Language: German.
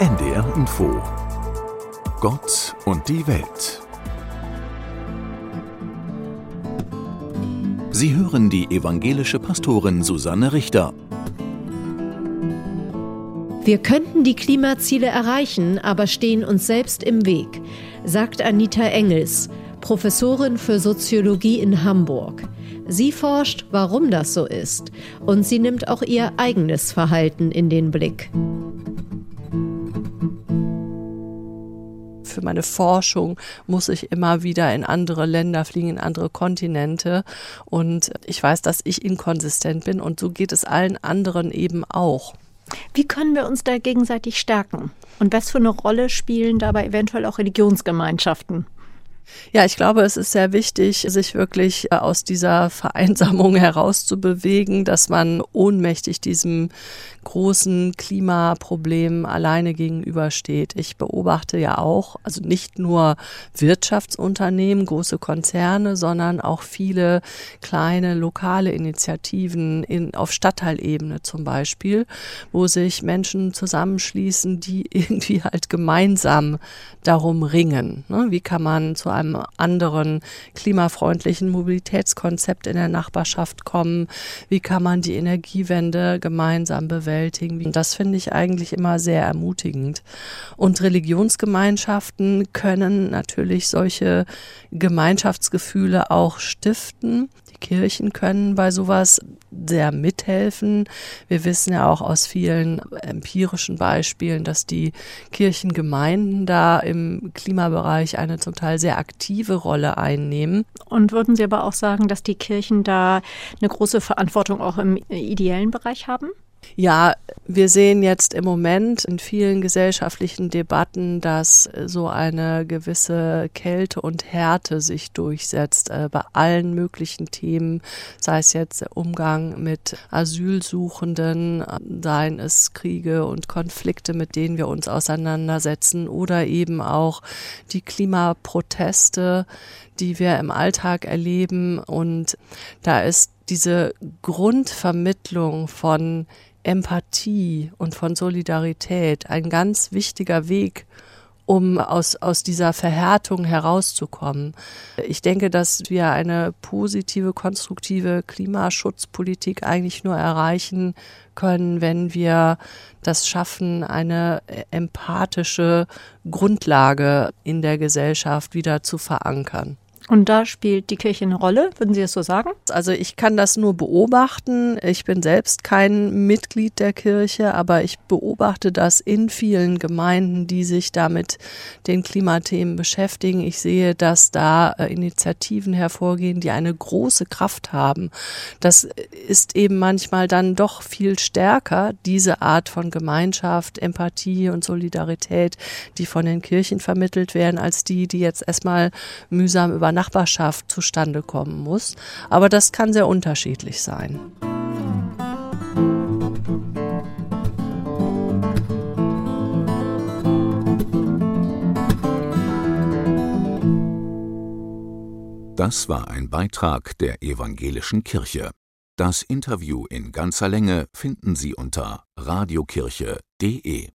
NDR Info Gott und die Welt Sie hören die evangelische Pastorin Susanne Richter. Wir könnten die Klimaziele erreichen, aber stehen uns selbst im Weg, sagt Anita Engels, Professorin für Soziologie in Hamburg. Sie forscht, warum das so ist, und sie nimmt auch ihr eigenes Verhalten in den Blick. Für meine Forschung muss ich immer wieder in andere Länder fliegen, in andere Kontinente. Und ich weiß, dass ich inkonsistent bin und so geht es allen anderen eben auch. Wie können wir uns da gegenseitig stärken? Und was für eine Rolle spielen dabei eventuell auch Religionsgemeinschaften? Ja, ich glaube, es ist sehr wichtig, sich wirklich äh, aus dieser Vereinsamung herauszubewegen, dass man ohnmächtig diesem großen Klimaproblem alleine gegenübersteht. Ich beobachte ja auch, also nicht nur Wirtschaftsunternehmen, große Konzerne, sondern auch viele kleine lokale Initiativen in, auf Stadtteilebene zum Beispiel, wo sich Menschen zusammenschließen, die irgendwie halt gemeinsam darum ringen. Ne? Wie kann man zu einem anderen klimafreundlichen Mobilitätskonzept in der Nachbarschaft kommen? Wie kann man die Energiewende gemeinsam bewältigen? Das finde ich eigentlich immer sehr ermutigend. Und Religionsgemeinschaften können natürlich solche Gemeinschaftsgefühle auch stiften. Kirchen können bei sowas sehr mithelfen. Wir wissen ja auch aus vielen empirischen Beispielen, dass die Kirchengemeinden da im Klimabereich eine zum Teil sehr aktive Rolle einnehmen. Und würden Sie aber auch sagen, dass die Kirchen da eine große Verantwortung auch im ideellen Bereich haben? Ja, wir sehen jetzt im Moment in vielen gesellschaftlichen Debatten, dass so eine gewisse Kälte und Härte sich durchsetzt äh, bei allen möglichen Themen, sei es jetzt der Umgang mit Asylsuchenden, seien es Kriege und Konflikte, mit denen wir uns auseinandersetzen oder eben auch die Klimaproteste, die wir im Alltag erleben. Und da ist diese Grundvermittlung von Empathie und von Solidarität ein ganz wichtiger Weg, um aus, aus dieser Verhärtung herauszukommen. Ich denke, dass wir eine positive, konstruktive Klimaschutzpolitik eigentlich nur erreichen können, wenn wir das schaffen, eine empathische Grundlage in der Gesellschaft wieder zu verankern. Und da spielt die Kirche eine Rolle, würden Sie es so sagen? Also ich kann das nur beobachten. Ich bin selbst kein Mitglied der Kirche, aber ich beobachte das in vielen Gemeinden, die sich damit den Klimathemen beschäftigen. Ich sehe, dass da äh, Initiativen hervorgehen, die eine große Kraft haben. Das ist eben manchmal dann doch viel stärker, diese Art von Gemeinschaft, Empathie und Solidarität, die von den Kirchen vermittelt werden, als die, die jetzt erstmal mühsam über Nachbarschaft zustande kommen muss. Aber das kann sehr unterschiedlich sein. Das war ein Beitrag der evangelischen Kirche. Das Interview in ganzer Länge finden Sie unter radiokirche.de.